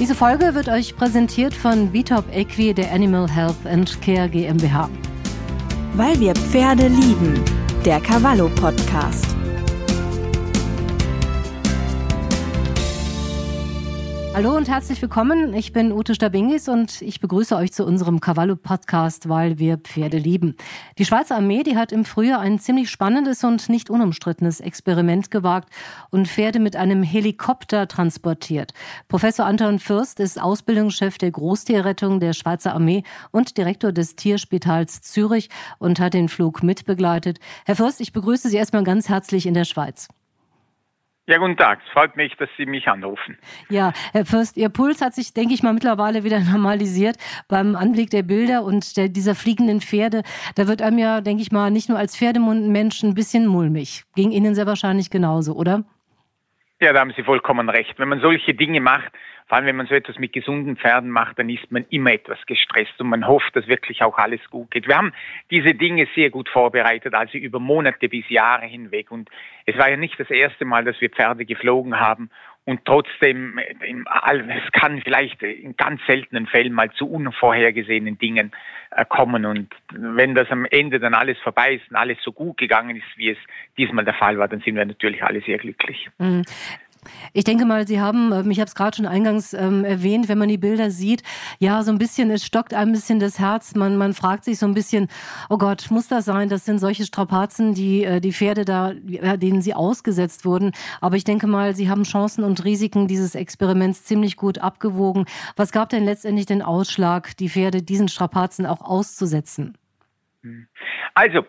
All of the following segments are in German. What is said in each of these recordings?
Diese Folge wird euch präsentiert von Bitop Equi der Animal Health and Care GmbH. Weil wir Pferde lieben. Der Cavallo Podcast. Hallo und herzlich willkommen. Ich bin Ute Stabingis und ich begrüße euch zu unserem Cavallo-Podcast, weil wir Pferde lieben. Die Schweizer Armee, die hat im Frühjahr ein ziemlich spannendes und nicht unumstrittenes Experiment gewagt und Pferde mit einem Helikopter transportiert. Professor Anton Fürst ist Ausbildungschef der Großtierrettung der Schweizer Armee und Direktor des Tierspitals Zürich und hat den Flug mitbegleitet. Herr Fürst, ich begrüße Sie erstmal ganz herzlich in der Schweiz. Ja, guten Tag. Es freut mich, dass Sie mich anrufen. Ja, Herr Fürst, Ihr Puls hat sich, denke ich mal, mittlerweile wieder normalisiert beim Anblick der Bilder und der, dieser fliegenden Pferde. Da wird einem ja, denke ich mal, nicht nur als Pferdemensch ein bisschen mulmig. Ging Ihnen sehr wahrscheinlich genauso, oder? Ja, da haben Sie vollkommen recht. Wenn man solche Dinge macht, vor allem wenn man so etwas mit gesunden Pferden macht, dann ist man immer etwas gestresst und man hofft, dass wirklich auch alles gut geht. Wir haben diese Dinge sehr gut vorbereitet, also über Monate bis Jahre hinweg. Und es war ja nicht das erste Mal, dass wir Pferde geflogen haben. Und trotzdem, es kann vielleicht in ganz seltenen Fällen mal zu unvorhergesehenen Dingen äh, kommen. Und wenn das am Ende dann alles vorbei ist und alles so gut gegangen ist, wie es diesmal der Fall war, dann sind wir natürlich alle sehr glücklich. Ich denke mal, Sie haben, ähm, ich habe es gerade schon eingangs ähm, erwähnt, wenn man die Bilder sieht, ja, so ein bisschen, es stockt ein bisschen das Herz. Man, man fragt sich so ein bisschen, oh Gott, muss das sein? Das sind solche Strapazen, die, äh, die Pferde da, denen sie ausgesetzt wurden. Aber ich denke mal, Sie haben Chancen und Risiken dieses Experiments ziemlich gut abgewogen. Was gab denn letztendlich den Ausschlag, die Pferde diesen Strapazen auch auszusetzen? Also,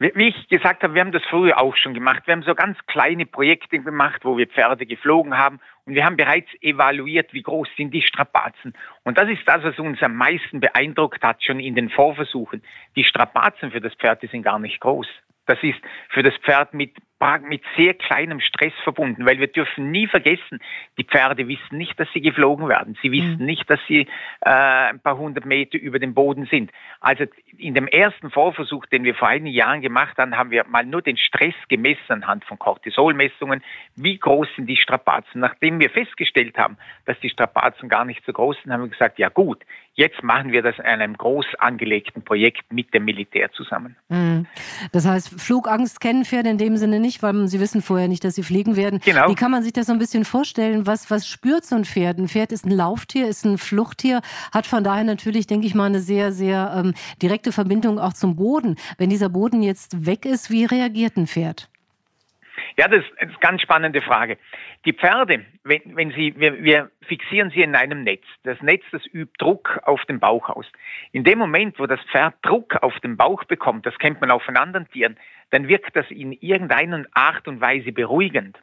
wie ich gesagt habe, wir haben das früher auch schon gemacht. Wir haben so ganz kleine Projekte gemacht, wo wir Pferde geflogen haben und wir haben bereits evaluiert, wie groß sind die Strapazen. Und das ist das, was uns am meisten beeindruckt hat, schon in den Vorversuchen. Die Strapazen für das Pferd, die sind gar nicht groß. Das ist für das Pferd mit mit sehr kleinem Stress verbunden, weil wir dürfen nie vergessen, die Pferde wissen nicht, dass sie geflogen werden. Sie wissen mhm. nicht, dass sie äh, ein paar hundert Meter über dem Boden sind. Also in dem ersten Vorversuch, den wir vor einigen Jahren gemacht haben, haben wir mal nur den Stress gemessen anhand von Cortisolmessungen. Wie groß sind die Strapazen? Nachdem wir festgestellt haben, dass die Strapazen gar nicht so groß sind, haben wir gesagt, ja gut, jetzt machen wir das in einem groß angelegten Projekt mit dem Militär zusammen. Mhm. Das heißt, Flugangst kennen Pferde in dem Sinne nicht nicht, weil sie wissen vorher nicht, dass sie fliegen werden. Genau. Wie kann man sich das so ein bisschen vorstellen? Was, was spürt so ein Pferd? Ein Pferd ist ein Lauftier, ist ein Fluchttier, hat von daher natürlich, denke ich mal, eine sehr, sehr ähm, direkte Verbindung auch zum Boden. Wenn dieser Boden jetzt weg ist, wie reagiert ein Pferd? Ja, das ist eine ganz spannende Frage. Die Pferde, wenn, wenn sie, wir, wir fixieren sie in einem Netz. Das Netz, das übt Druck auf den Bauch aus. In dem Moment, wo das Pferd Druck auf den Bauch bekommt, das kennt man auch von anderen Tieren, dann wirkt das in irgendeiner Art und Weise beruhigend.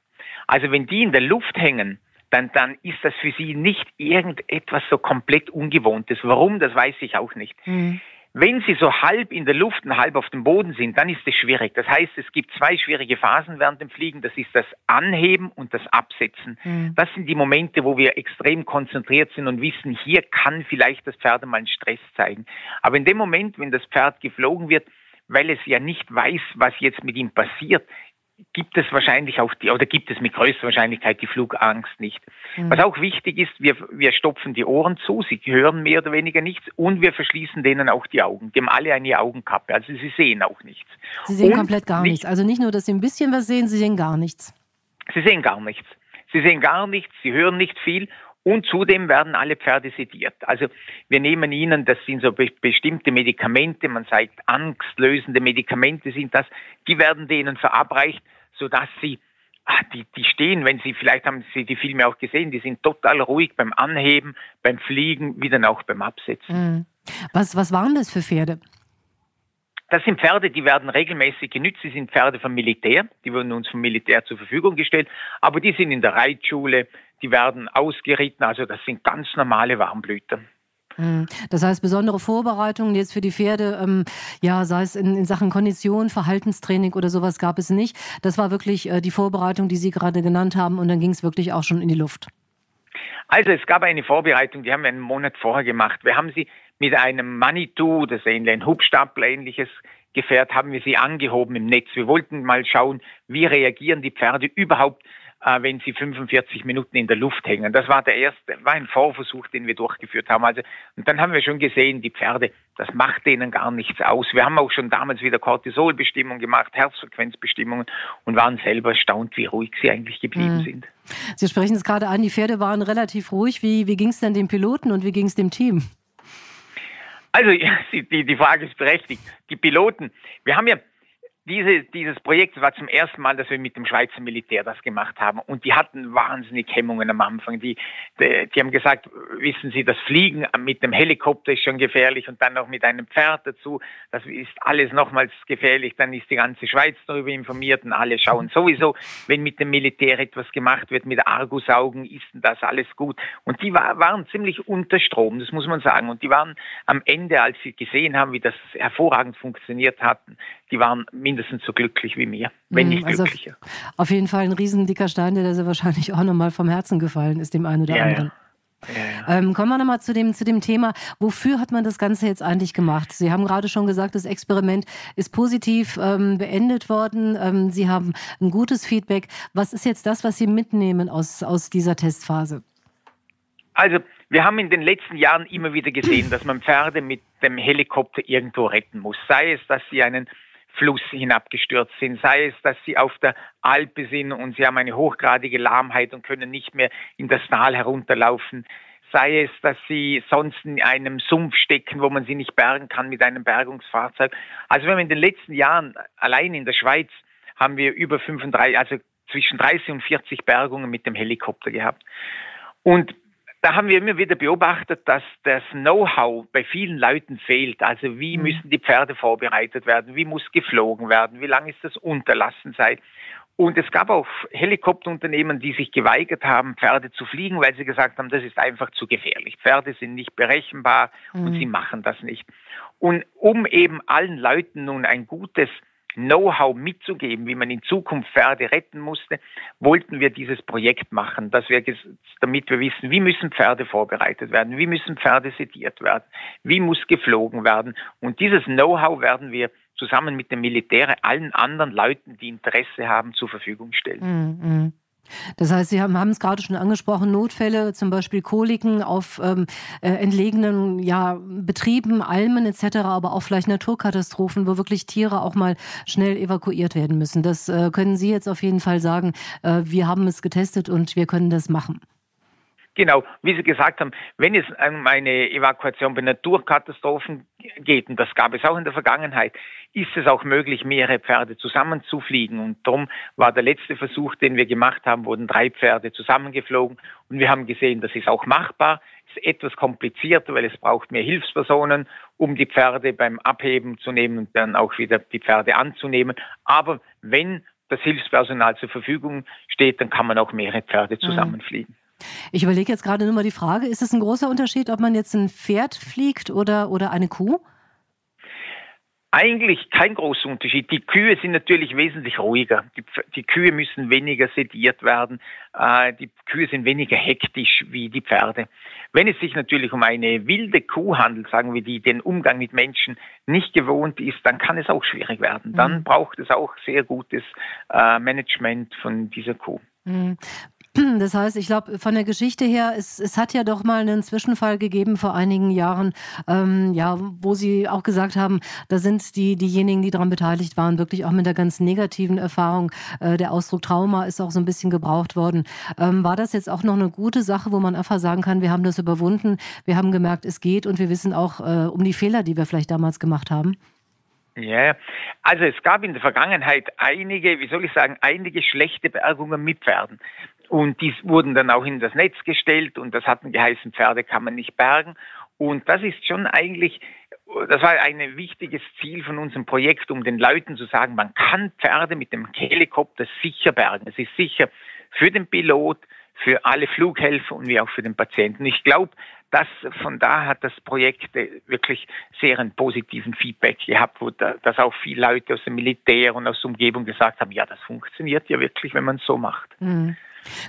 Also wenn die in der Luft hängen, dann, dann ist das für sie nicht irgendetwas so komplett Ungewohntes. Warum, das weiß ich auch nicht. Mhm. Wenn sie so halb in der Luft und halb auf dem Boden sind, dann ist es schwierig. Das heißt, es gibt zwei schwierige Phasen während dem Fliegen. Das ist das Anheben und das Absetzen. Mhm. Das sind die Momente, wo wir extrem konzentriert sind und wissen, hier kann vielleicht das Pferd mal einen Stress zeigen. Aber in dem Moment, wenn das Pferd geflogen wird, weil es ja nicht weiß, was jetzt mit ihm passiert, gibt es wahrscheinlich auch die, oder gibt es mit größter Wahrscheinlichkeit die Flugangst nicht. Mhm. Was auch wichtig ist, wir, wir stopfen die Ohren zu, sie hören mehr oder weniger nichts und wir verschließen denen auch die Augen. Die haben alle eine Augenkappe, also sie sehen auch nichts. Sie sehen und komplett gar nichts. Also nicht nur, dass sie ein bisschen was sehen, sie sehen gar nichts. Sie sehen gar nichts. Sie sehen gar nichts, sie hören nicht viel und zudem werden alle Pferde sediert. Also wir nehmen ihnen, das sind so be bestimmte Medikamente, man sagt angstlösende Medikamente sind das, die werden denen verabreicht, sodass sie ah, die, die stehen, wenn Sie, vielleicht haben Sie die Filme auch gesehen, die sind total ruhig beim Anheben, beim Fliegen, wie dann auch beim Absetzen. Mhm. Was, was waren das für Pferde? Das sind Pferde, die werden regelmäßig genützt. Sie sind Pferde vom Militär. Die wurden uns vom Militär zur Verfügung gestellt. Aber die sind in der Reitschule, die werden ausgeritten. Also das sind ganz normale Warmblüter. Hm. Das heißt, besondere Vorbereitungen jetzt für die Pferde, ähm, ja, sei es in, in, Sachen Kondition, Verhaltenstraining oder sowas, gab es nicht. Das war wirklich äh, die Vorbereitung, die Sie gerade genannt haben, und dann ging es wirklich auch schon in die Luft. Also es gab eine Vorbereitung, die haben wir einen Monat vorher gemacht. Wir haben sie mit einem Manitou, das ist ein Hubstapler-ähnliches Gefährt, haben wir sie angehoben im Netz. Wir wollten mal schauen, wie reagieren die Pferde überhaupt äh, wenn sie 45 Minuten in der Luft hängen. Das war der erste, war ein Vorversuch, den wir durchgeführt haben. Also, und dann haben wir schon gesehen, die Pferde, das macht denen gar nichts aus. Wir haben auch schon damals wieder Cortisolbestimmungen gemacht, Herzfrequenzbestimmungen und waren selber erstaunt, wie ruhig sie eigentlich geblieben mhm. sind. Sie sprechen es gerade an, die Pferde waren relativ ruhig. Wie, wie ging es denn dem Piloten und wie ging es dem Team? Also die, die Frage ist berechtigt. Die Piloten, wir haben ja diese, dieses Projekt war zum ersten Mal, dass wir mit dem Schweizer Militär das gemacht haben. Und die hatten wahnsinnig Hemmungen am Anfang. Die, die, die, haben gesagt, wissen Sie, das Fliegen mit dem Helikopter ist schon gefährlich und dann noch mit einem Pferd dazu. Das ist alles nochmals gefährlich. Dann ist die ganze Schweiz darüber informiert und alle schauen sowieso, wenn mit dem Militär etwas gemacht wird, mit Argusaugen, ist das alles gut. Und die war, waren ziemlich unter Strom, das muss man sagen. Und die waren am Ende, als sie gesehen haben, wie das hervorragend funktioniert hatten, die waren mindestens so glücklich wie mir, wenn nicht also glücklicher. Auf jeden Fall ein riesen dicker Stein, der da wahrscheinlich auch nochmal vom Herzen gefallen ist, dem einen oder ja, anderen. Ja, ja. Ähm, kommen wir nochmal zu dem, zu dem Thema, wofür hat man das Ganze jetzt eigentlich gemacht? Sie haben gerade schon gesagt, das Experiment ist positiv ähm, beendet worden. Ähm, Sie haben ein gutes Feedback. Was ist jetzt das, was Sie mitnehmen aus, aus dieser Testphase? Also, wir haben in den letzten Jahren immer wieder gesehen, dass man Pferde mit dem Helikopter irgendwo retten muss. Sei es, dass sie einen Fluss hinabgestürzt sind, sei es, dass sie auf der Alpe sind und sie haben eine hochgradige Lahmheit und können nicht mehr in das Tal herunterlaufen, sei es, dass sie sonst in einem Sumpf stecken, wo man sie nicht bergen kann mit einem Bergungsfahrzeug. Also wir haben in den letzten Jahren allein in der Schweiz haben wir über 35, also zwischen 30 und 40 Bergungen mit dem Helikopter gehabt. Und da haben wir immer wieder beobachtet, dass das Know-how bei vielen Leuten fehlt. Also wie mhm. müssen die Pferde vorbereitet werden? Wie muss geflogen werden? Wie lange ist das Unterlassenzeit? Und es gab auch Helikopterunternehmen, die sich geweigert haben, Pferde zu fliegen, weil sie gesagt haben, das ist einfach zu gefährlich. Pferde sind nicht berechenbar mhm. und sie machen das nicht. Und um eben allen Leuten nun ein gutes Know-how mitzugeben, wie man in Zukunft Pferde retten musste, wollten wir dieses Projekt machen, dass wir, damit wir wissen, wie müssen Pferde vorbereitet werden, wie müssen Pferde sediert werden, wie muss geflogen werden. Und dieses Know-how werden wir zusammen mit dem Militär allen anderen Leuten, die Interesse haben, zur Verfügung stellen. Mm -hmm. Das heißt, Sie haben, haben es gerade schon angesprochen, Notfälle, zum Beispiel Koliken auf ähm, äh, entlegenen ja, Betrieben, Almen etc., aber auch vielleicht Naturkatastrophen, wo wirklich Tiere auch mal schnell evakuiert werden müssen. Das äh, können Sie jetzt auf jeden Fall sagen. Äh, wir haben es getestet und wir können das machen. Genau, wie Sie gesagt haben, wenn es um eine Evakuation bei Naturkatastrophen geht, und das gab es auch in der Vergangenheit, ist es auch möglich, mehrere Pferde zusammenzufliegen. Und darum war der letzte Versuch, den wir gemacht haben, wurden drei Pferde zusammengeflogen. Und wir haben gesehen, das ist auch machbar. Ist etwas komplizierter, weil es braucht mehr Hilfspersonen, um die Pferde beim Abheben zu nehmen und dann auch wieder die Pferde anzunehmen. Aber wenn das Hilfspersonal zur Verfügung steht, dann kann man auch mehrere Pferde mhm. zusammenfliegen. Ich überlege jetzt gerade nur mal die Frage, ist es ein großer Unterschied, ob man jetzt ein Pferd fliegt oder, oder eine Kuh? Eigentlich kein großer Unterschied. Die Kühe sind natürlich wesentlich ruhiger. Die, die Kühe müssen weniger sediert werden. Äh, die Kühe sind weniger hektisch wie die Pferde. Wenn es sich natürlich um eine wilde Kuh handelt, sagen wir, die den Umgang mit Menschen nicht gewohnt ist, dann kann es auch schwierig werden. Dann mhm. braucht es auch sehr gutes äh, Management von dieser Kuh. Das heißt, ich glaube, von der Geschichte her, es, es hat ja doch mal einen Zwischenfall gegeben vor einigen Jahren, ähm, ja, wo Sie auch gesagt haben, da sind die, diejenigen, die daran beteiligt waren, wirklich auch mit der ganz negativen Erfahrung. Äh, der Ausdruck Trauma ist auch so ein bisschen gebraucht worden. Ähm, war das jetzt auch noch eine gute Sache, wo man einfach sagen kann, wir haben das überwunden, wir haben gemerkt, es geht und wir wissen auch äh, um die Fehler, die wir vielleicht damals gemacht haben? Ja, also es gab in der Vergangenheit einige, wie soll ich sagen, einige schlechte Bergungen mit Pferden. Und die wurden dann auch in das Netz gestellt und das hatten geheißen, Pferde kann man nicht bergen. Und das ist schon eigentlich, das war ein wichtiges Ziel von unserem Projekt, um den Leuten zu sagen, man kann Pferde mit dem Helikopter sicher bergen. Es ist sicher für den Pilot, für alle Flughelfer und wie auch für den Patienten. Ich glaube, dass von da hat das Projekt wirklich sehr einen positiven Feedback gehabt, wo da, dass auch viele Leute aus dem Militär und aus der Umgebung gesagt haben, ja, das funktioniert ja wirklich, wenn man es so macht. Mhm.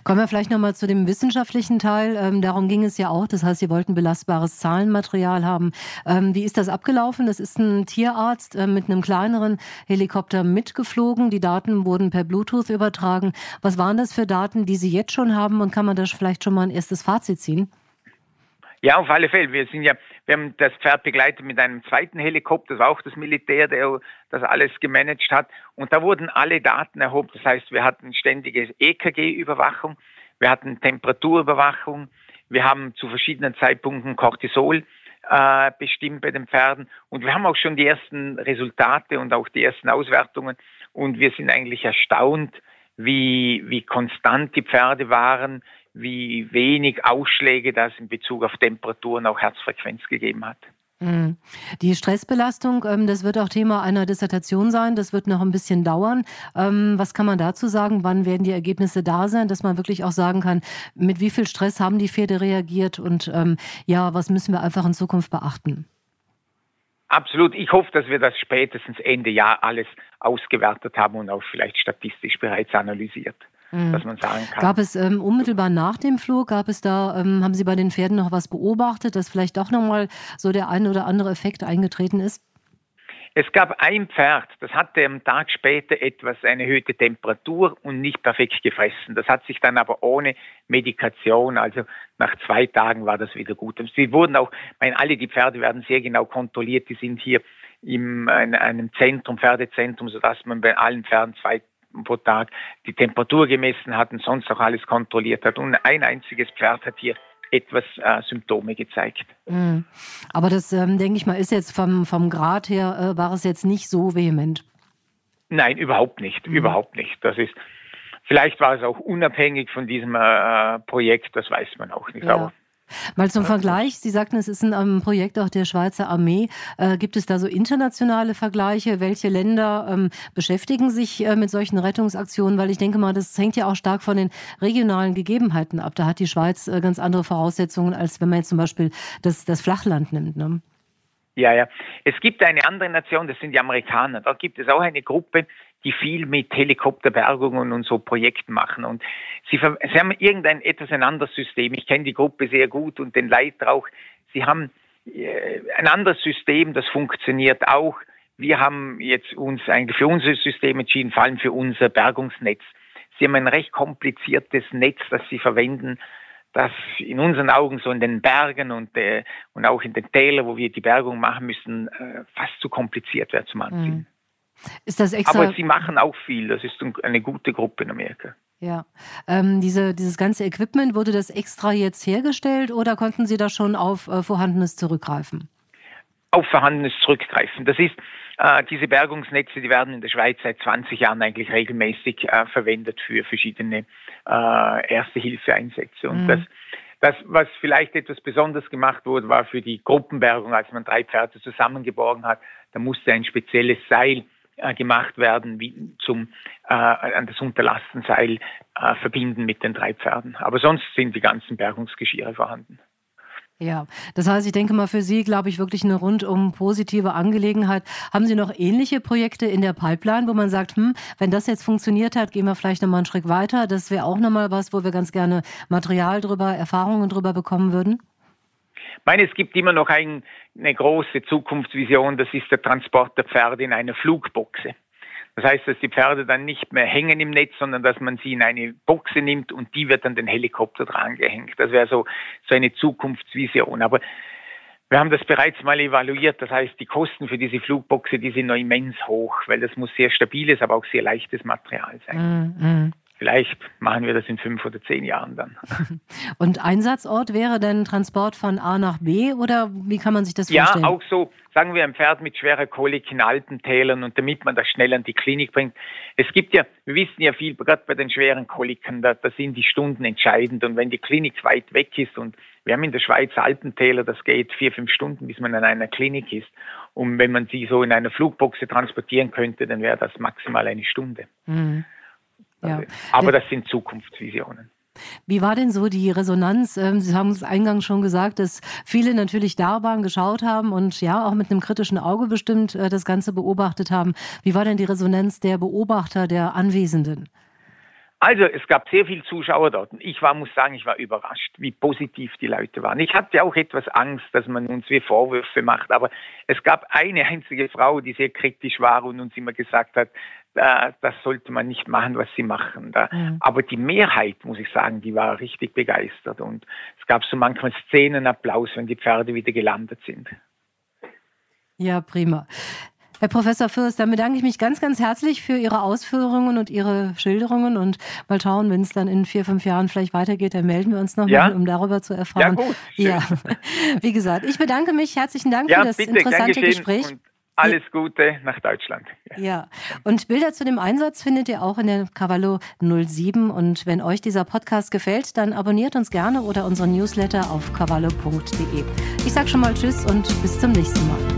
Kommen wir vielleicht nochmal zu dem wissenschaftlichen Teil. Ähm, darum ging es ja auch. Das heißt, Sie wollten belastbares Zahlenmaterial haben. Ähm, wie ist das abgelaufen? Das ist ein Tierarzt äh, mit einem kleineren Helikopter mitgeflogen. Die Daten wurden per Bluetooth übertragen. Was waren das für Daten, die Sie jetzt schon haben? Und kann man da vielleicht schon mal ein erstes Fazit ziehen? Ja, auf alle Fälle. Wir sind ja, wir haben das Pferd begleitet mit einem zweiten Helikopter, das war auch das Militär, der das alles gemanagt hat. Und da wurden alle Daten erhoben. Das heißt, wir hatten ständige EKG-Überwachung, wir hatten Temperaturüberwachung, wir haben zu verschiedenen Zeitpunkten Cortisol äh, bestimmt bei den Pferden und wir haben auch schon die ersten Resultate und auch die ersten Auswertungen und wir sind eigentlich erstaunt, wie, wie konstant die Pferde waren, wie wenig Ausschläge das in Bezug auf Temperaturen, auch Herzfrequenz gegeben hat. Mhm. Die Stressbelastung, ähm, das wird auch Thema einer Dissertation sein. Das wird noch ein bisschen dauern. Ähm, was kann man dazu sagen? Wann werden die Ergebnisse da sein, dass man wirklich auch sagen kann, mit wie viel Stress haben die Pferde reagiert und ähm, ja, was müssen wir einfach in Zukunft beachten? Absolut. Ich hoffe, dass wir das spätestens Ende Jahr alles ausgewertet haben und auch vielleicht statistisch bereits analysiert mhm. dass man sagen kann. Gab es ähm, unmittelbar nach dem Flug, gab es da, ähm, haben Sie bei den Pferden noch was beobachtet, dass vielleicht doch nochmal so der ein oder andere Effekt eingetreten ist? Es gab ein Pferd, das hatte am Tag später etwas eine erhöhte Temperatur und nicht perfekt gefressen. Das hat sich dann aber ohne Medikation, also nach zwei Tagen war das wieder gut. Und sie wurden auch, meine, alle die Pferde werden sehr genau kontrolliert, die sind hier in einem Zentrum, Pferdezentrum, sodass man bei allen Pferden zwei pro Tag die Temperatur gemessen hat und sonst auch alles kontrolliert hat. Und ein einziges Pferd hat hier etwas äh, Symptome gezeigt. Mhm. Aber das, ähm, denke ich mal, ist jetzt vom, vom Grad her, äh, war es jetzt nicht so vehement? Nein, überhaupt nicht, mhm. überhaupt nicht. Das ist, vielleicht war es auch unabhängig von diesem äh, Projekt, das weiß man auch nicht. Ja. Aber Mal zum Vergleich, Sie sagten, es ist ein ähm, Projekt auch der Schweizer Armee. Äh, gibt es da so internationale Vergleiche? Welche Länder ähm, beschäftigen sich äh, mit solchen Rettungsaktionen? Weil ich denke mal, das hängt ja auch stark von den regionalen Gegebenheiten ab. Da hat die Schweiz äh, ganz andere Voraussetzungen, als wenn man jetzt zum Beispiel das, das Flachland nimmt. Ne? Ja, ja. Es gibt eine andere Nation, das sind die Amerikaner. Da gibt es auch eine Gruppe, die viel mit Helikopterbergungen und so Projekten machen. Und sie, sie haben irgendein etwas ein anderes System. Ich kenne die Gruppe sehr gut und den Leiter auch. Sie haben äh, ein anderes System, das funktioniert auch. Wir haben jetzt uns eigentlich für unser System entschieden, vor allem für unser Bergungsnetz. Sie haben ein recht kompliziertes Netz, das sie verwenden, das in unseren Augen so in den Bergen und, äh, und auch in den Tälern, wo wir die Bergung machen müssen, äh, fast zu kompliziert wäre zum Anziehen. Mhm. Ist das extra? Aber sie machen auch viel. Das ist eine gute Gruppe in Amerika. Ja. Ähm, diese, dieses ganze Equipment, wurde das extra jetzt hergestellt oder konnten Sie da schon auf äh, Vorhandenes zurückgreifen? Auf Vorhandenes zurückgreifen. Das ist, äh, diese Bergungsnetze, die werden in der Schweiz seit 20 Jahren eigentlich regelmäßig äh, verwendet für verschiedene äh, Erste-Hilfe-Einsätze. Und mhm. das, das, was vielleicht etwas besonders gemacht wurde, war für die Gruppenbergung, als man drei Pferde zusammengeborgen hat, da musste ein spezielles Seil äh, gemacht werden, wie zum äh, an das Unterlassenseil äh, verbinden mit den drei Pferden. Aber sonst sind die ganzen Bergungsgeschirre vorhanden. Ja, das heißt, ich denke mal für Sie, glaube ich, wirklich eine rundum positive Angelegenheit. Haben Sie noch ähnliche Projekte in der Pipeline, wo man sagt, hm, wenn das jetzt funktioniert hat, gehen wir vielleicht nochmal einen Schritt weiter. Das wäre auch nochmal was, wo wir ganz gerne Material drüber, Erfahrungen drüber bekommen würden? Ich meine, es gibt immer noch ein, eine große Zukunftsvision, das ist der Transport der Pferde in einer Flugboxe. Das heißt, dass die Pferde dann nicht mehr hängen im Netz, sondern dass man sie in eine Boxe nimmt und die wird an den Helikopter drangehängt. Das wäre so, so eine Zukunftsvision. Aber wir haben das bereits mal evaluiert. Das heißt, die Kosten für diese Flugboxe, die sind immens hoch, weil das muss sehr stabiles, aber auch sehr leichtes Material sein. Mm, mm. Vielleicht machen wir das in fünf oder zehn Jahren dann. Und Einsatzort wäre dann Transport von A nach B oder wie kann man sich das vorstellen? Ja, auch so, sagen wir ein Pferd mit schwerer Kolik in Alpentälern und damit man das schnell an die Klinik bringt. Es gibt ja, wir wissen ja viel, gerade bei den schweren Koliken, da, da sind die Stunden entscheidend und wenn die Klinik weit weg ist und wir haben in der Schweiz Alpentäler, das geht vier, fünf Stunden, bis man an einer Klinik ist. Und wenn man sie so in einer Flugboxe transportieren könnte, dann wäre das maximal eine Stunde. Mhm. Ja. Aber das sind Zukunftsvisionen. Wie war denn so die Resonanz? Ähm, Sie haben es eingangs schon gesagt, dass viele natürlich da waren, geschaut haben und ja, auch mit einem kritischen Auge bestimmt äh, das Ganze beobachtet haben. Wie war denn die Resonanz der Beobachter, der Anwesenden? Also es gab sehr viele Zuschauer dort. Ich war, muss sagen, ich war überrascht, wie positiv die Leute waren. Ich hatte auch etwas Angst, dass man uns wie Vorwürfe macht, aber es gab eine einzige Frau, die sehr kritisch war und uns immer gesagt hat, äh, das sollte man nicht machen, was sie machen. Mhm. Aber die Mehrheit, muss ich sagen, die war richtig begeistert und es gab so manchmal Szenenapplaus, wenn die Pferde wieder gelandet sind. Ja, prima. Herr Professor Fürst, dann bedanke ich mich ganz, ganz herzlich für Ihre Ausführungen und Ihre Schilderungen und mal schauen, wenn es dann in vier, fünf Jahren vielleicht weitergeht, dann melden wir uns nochmal, ja? um darüber zu erfahren. Ja, gut. Schön. Ja, wie gesagt, ich bedanke mich. Herzlichen Dank ja, für das bitte, interessante Gespräch. Alles Gute nach Deutschland. Ja. ja, und Bilder zu dem Einsatz findet ihr auch in der Cavallo 07. Und wenn euch dieser Podcast gefällt, dann abonniert uns gerne oder unseren Newsletter auf cavallo.de. Ich sage schon mal Tschüss und bis zum nächsten Mal.